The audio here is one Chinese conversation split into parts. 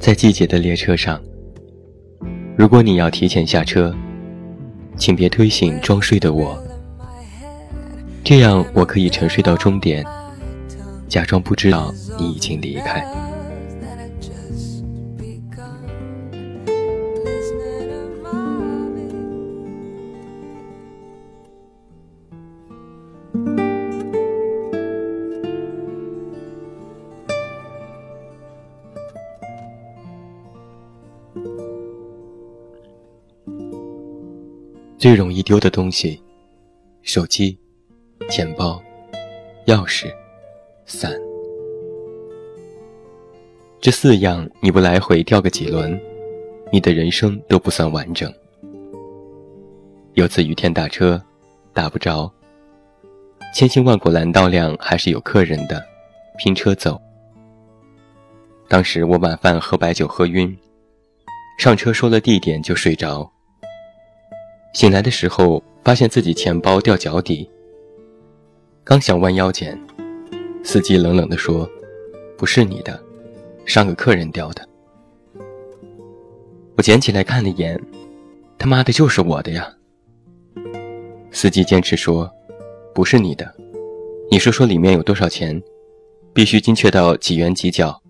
在季节的列车上，如果你要提前下车，请别推醒装睡的我，这样我可以沉睡到终点，假装不知道你已经离开。最容易丢的东西：手机、钱包、钥匙、伞。这四样你不来回掉个几轮，你的人生都不算完整。有次雨天打车，打不着，千辛万苦拦到辆还是有客人的，拼车走。当时我晚饭喝白酒喝晕，上车说了地点就睡着。醒来的时候，发现自己钱包掉脚底。刚想弯腰捡，司机冷冷地说：“不是你的，上个客人掉的。”我捡起来看了一眼，他妈的就是我的呀！司机坚持说：“不是你的，你说说里面有多少钱，必须精确到几元几角，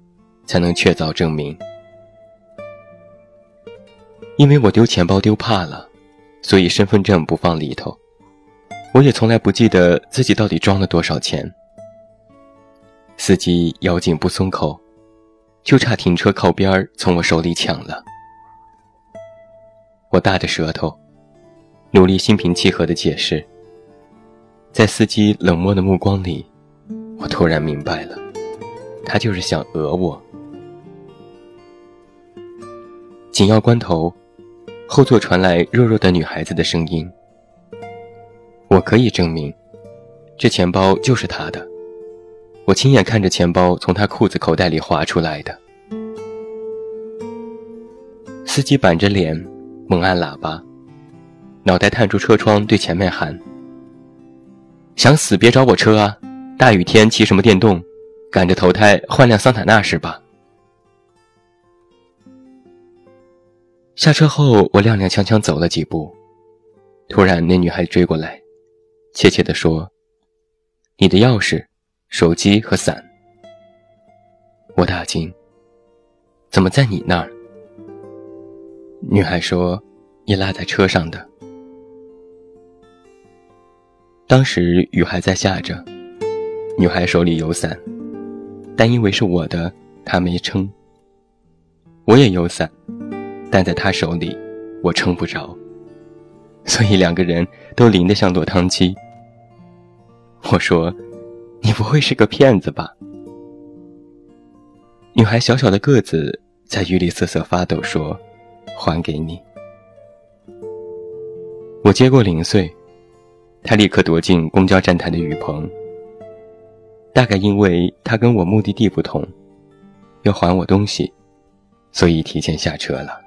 才能确凿证明。”因为我丢钱包丢怕了。所以身份证不放里头，我也从来不记得自己到底装了多少钱。司机咬紧不松口，就差停车靠边儿从我手里抢了。我大着舌头，努力心平气和的解释。在司机冷漠的目光里，我突然明白了，他就是想讹我。紧要关头。后座传来弱弱的女孩子的声音：“我可以证明，这钱包就是他的。我亲眼看着钱包从他裤子口袋里滑出来的。”司机板着脸，猛按喇叭，脑袋探出车窗对前面喊：“想死别找我车啊！大雨天骑什么电动？赶着投胎换辆桑塔纳是吧？”下车后，我踉踉跄跄走了几步，突然那女孩追过来，怯怯地说：“你的钥匙、手机和伞。”我大惊：“怎么在你那儿？”女孩说：“你落在车上的。”当时雨还在下着，女孩手里有伞，但因为是我的，她没撑。我也有伞。但在他手里，我撑不着，所以两个人都淋得像落汤鸡。我说：“你不会是个骗子吧？”女孩小小的个子在雨里瑟瑟发抖，说：“还给你。”我接过零碎，她立刻躲进公交站台的雨棚。大概因为她跟我目的地不同，要还我东西，所以提前下车了。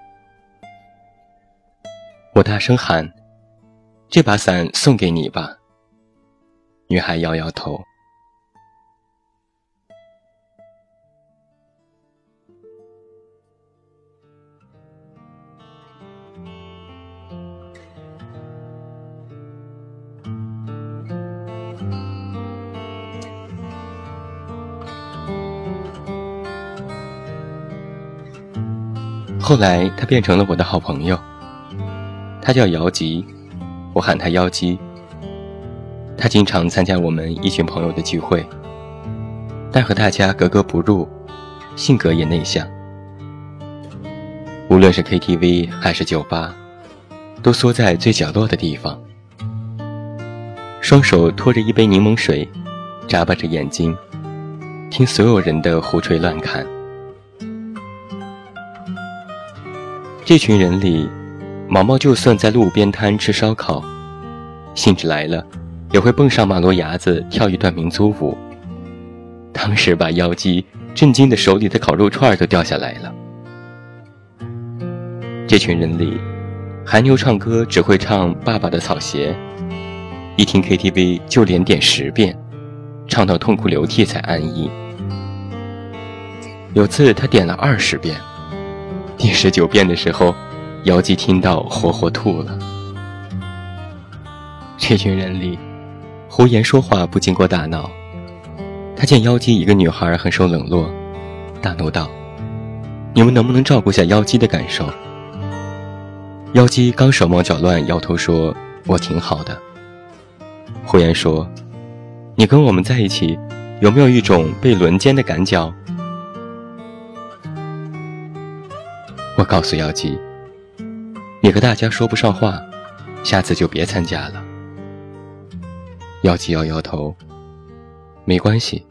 我大声喊：“这把伞送给你吧。”女孩摇摇头。后来，她变成了我的好朋友。他叫姚吉，我喊他妖姬。他经常参加我们一群朋友的聚会，但和大家格格不入，性格也内向。无论是 KTV 还是酒吧，都缩在最角落的地方，双手托着一杯柠檬水，眨巴着眼睛，听所有人的胡吹乱侃。这群人里。毛毛就算在路边摊吃烧烤，兴致来了，也会蹦上马路牙子跳一段民族舞。当时把妖姬震惊的手里的烤肉串都掉下来了。这群人里，韩牛唱歌只会唱《爸爸的草鞋》，一听 KTV 就连点十遍，唱到痛哭流涕才安逸。有次他点了二十遍，第十九遍的时候，妖姬听到，活活吐了。这群人里，胡言说话不经过大脑。他见妖姬一个女孩很受冷落，大怒道：“你们能不能照顾下妖姬的感受？”妖姬刚手忙脚乱，摇头说：“我挺好的。”胡言说：“你跟我们在一起，有没有一种被轮奸的感觉？”我告诉妖姬：“你和大家说不上话，下次就别参加了。”妖姬摇摇头：“没关系，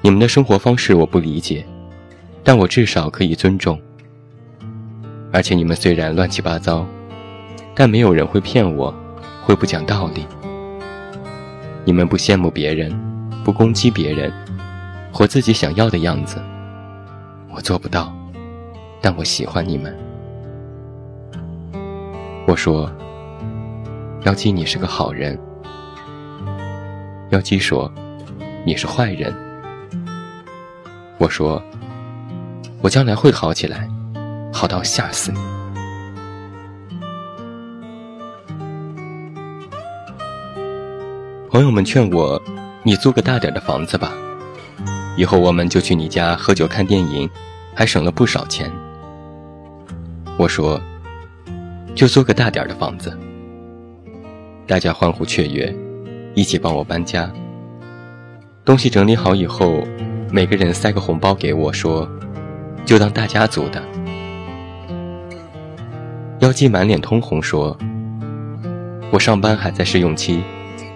你们的生活方式我不理解，但我至少可以尊重。而且你们虽然乱七八糟，但没有人会骗我，会不讲道理。你们不羡慕别人，不攻击别人，活自己想要的样子，我做不到。”但我喜欢你们。我说：“妖姬，你是个好人。”妖姬说：“你是坏人。”我说：“我将来会好起来，好到吓死你。”朋友们劝我：“你租个大点的房子吧，以后我们就去你家喝酒看电影，还省了不少钱。”我说：“就租个大点的房子。”大家欢呼雀跃，一起帮我搬家。东西整理好以后，每个人塞个红包给我，说：“就当大家族的。”妖姬满脸通红，说：“我上班还在试用期，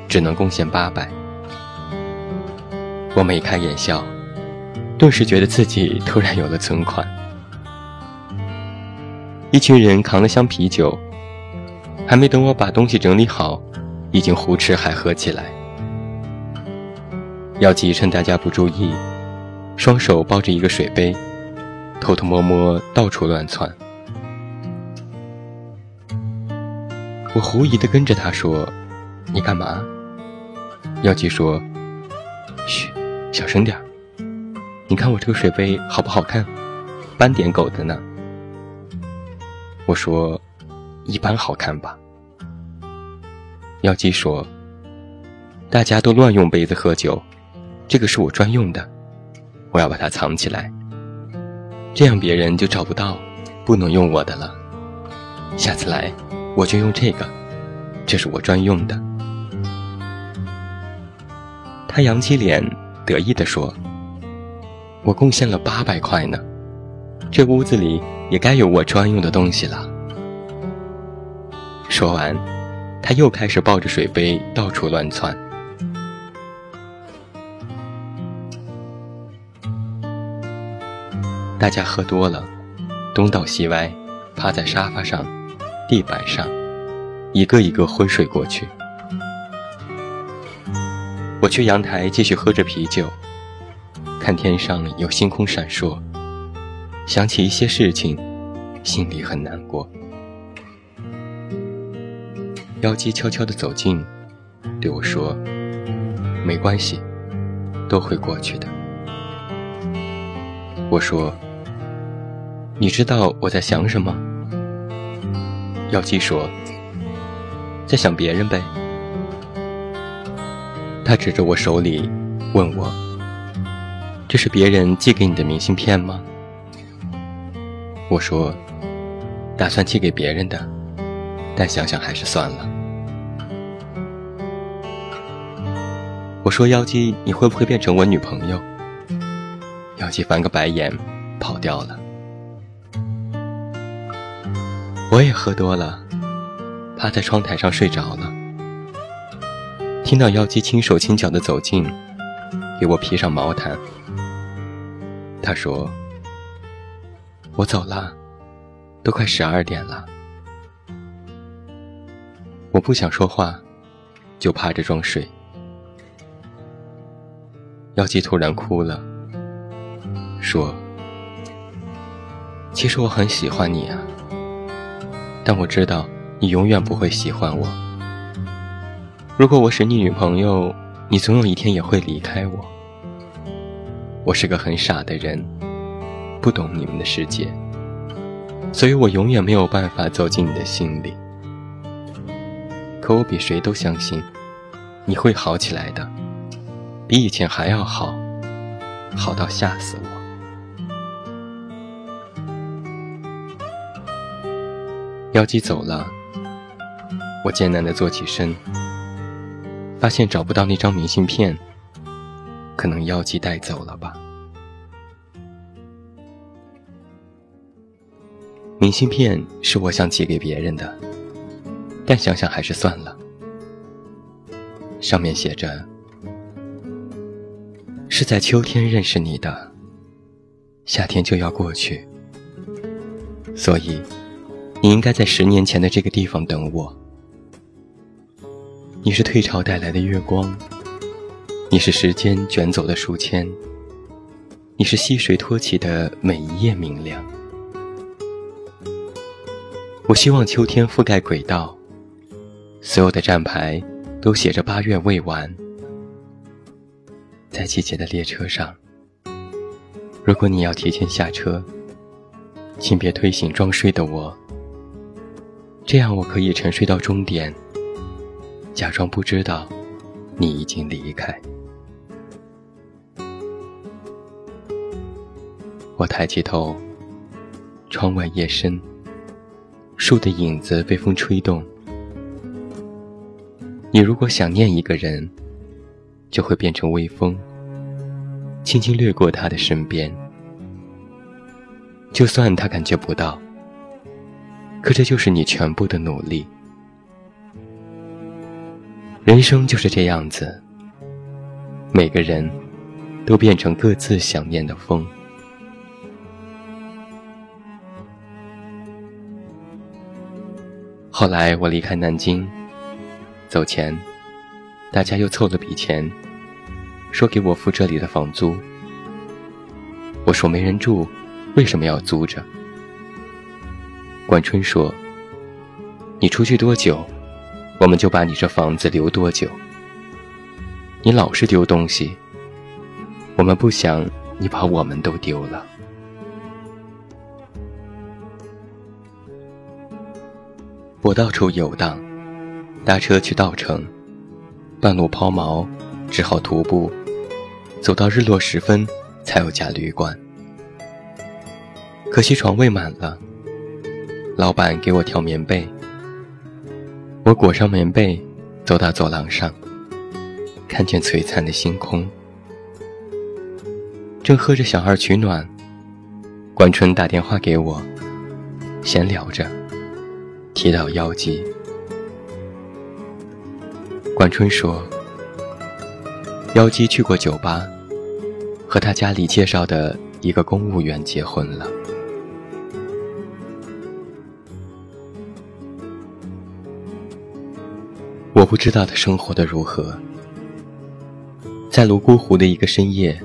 只能贡献八百。”我眉开眼笑，顿时觉得自己突然有了存款。一群人扛了箱啤酒，还没等我把东西整理好，已经胡吃海喝起来。妖姬趁大家不注意，双手抱着一个水杯，偷偷摸摸到处乱窜。我狐疑的跟着他说：“你干嘛？”妖姬说：“嘘，小声点你看我这个水杯好不好看？斑点狗的呢。”我说：“一般好看吧。”妖姬说：“大家都乱用杯子喝酒，这个是我专用的，我要把它藏起来，这样别人就找不到，不能用我的了。下次来，我就用这个，这是我专用的。”他扬起脸，得意地说：“我贡献了八百块呢，这屋子里。”也该有我专用的东西了。说完，他又开始抱着水杯到处乱窜。大家喝多了，东倒西歪，趴在沙发上、地板上，一个一个昏睡过去。我去阳台继续喝着啤酒，看天上有星空闪烁。想起一些事情，心里很难过。妖姬悄悄地走近，对我说：“没关系，都会过去的。”我说：“你知道我在想什么？”妖姬说：“在想别人呗。”他指着我手里，问我：“这是别人寄给你的明信片吗？”我说：“打算寄给别人的，但想想还是算了。”我说：“妖姬，你会不会变成我女朋友？”妖姬翻个白眼，跑掉了。我也喝多了，趴在窗台上睡着了。听到妖姬轻手轻脚的走近，给我披上毛毯。他说。我走了，都快十二点了。我不想说话，就趴着装睡。妖姬突然哭了，说：“其实我很喜欢你啊，但我知道你永远不会喜欢我。如果我是你女朋友，你总有一天也会离开我。我是个很傻的人。”不懂你们的世界。所以我永远没有办法走进你的心里。可我比谁都相信，你会好起来的，比以前还要好，好到吓死我。妖姬走了，我艰难地坐起身，发现找不到那张明信片，可能妖姬带走了吧。明信片是我想寄给别人的，但想想还是算了。上面写着：“是在秋天认识你的，夏天就要过去，所以你应该在十年前的这个地方等我。你是退潮带来的月光，你是时间卷走的书签，你是溪水托起的每一页明亮。”我希望秋天覆盖轨道，所有的站牌都写着八月未完。在季节的列车上，如果你要提前下车，请别推醒装睡的我，这样我可以沉睡到终点，假装不知道你已经离开。我抬起头，窗外夜深。树的影子被风吹动。你如果想念一个人，就会变成微风，轻轻掠过他的身边。就算他感觉不到，可这就是你全部的努力。人生就是这样子，每个人都变成各自想念的风。后来我离开南京，走前，大家又凑了笔钱，说给我付这里的房租。我说没人住，为什么要租着？管春说：“你出去多久，我们就把你这房子留多久。你老是丢东西，我们不想你把我们都丢了。”我到处游荡，搭车去稻城，半路抛锚，只好徒步，走到日落时分才有家旅馆。可惜床位满了，老板给我挑棉被，我裹上棉被，走到走廊上，看见璀璨的星空，正喝着小二取暖，关春打电话给我，闲聊着。提到妖姬，管春说：“妖姬去过酒吧，和他家里介绍的一个公务员结婚了。”我不知道他生活的如何。在泸沽湖的一个深夜，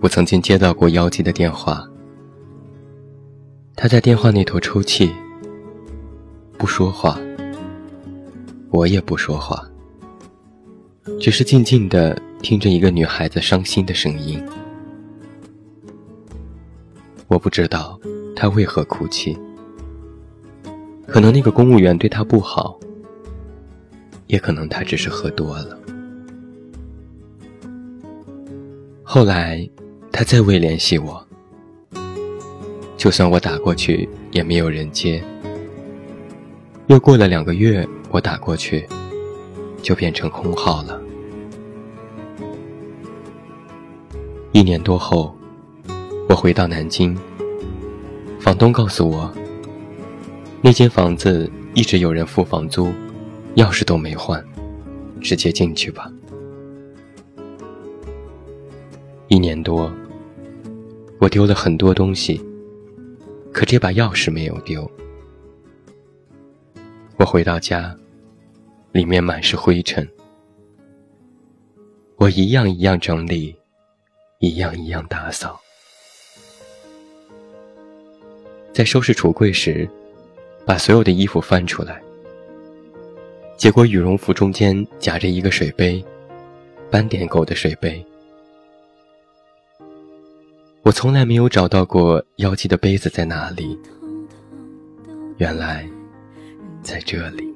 我曾经接到过妖姬的电话，他在电话那头抽泣。不说话，我也不说话，只是静静的听着一个女孩子伤心的声音。我不知道她为何哭泣，可能那个公务员对她不好，也可能她只是喝多了。后来，她再未联系我，就算我打过去，也没有人接。又过了两个月，我打过去，就变成空号了。一年多后，我回到南京，房东告诉我，那间房子一直有人付房租，钥匙都没换，直接进去吧。一年多，我丢了很多东西，可这把钥匙没有丢。我回到家，里面满是灰尘。我一样一样整理，一样一样打扫。在收拾橱柜时，把所有的衣服翻出来，结果羽绒服中间夹着一个水杯，斑点狗的水杯。我从来没有找到过妖姬的杯子在哪里，原来在这里。